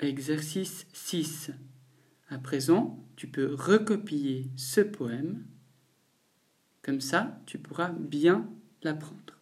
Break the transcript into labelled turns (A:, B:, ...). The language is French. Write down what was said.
A: Exercice 6. À présent, tu peux recopier ce poème. Comme ça, tu pourras bien l'apprendre.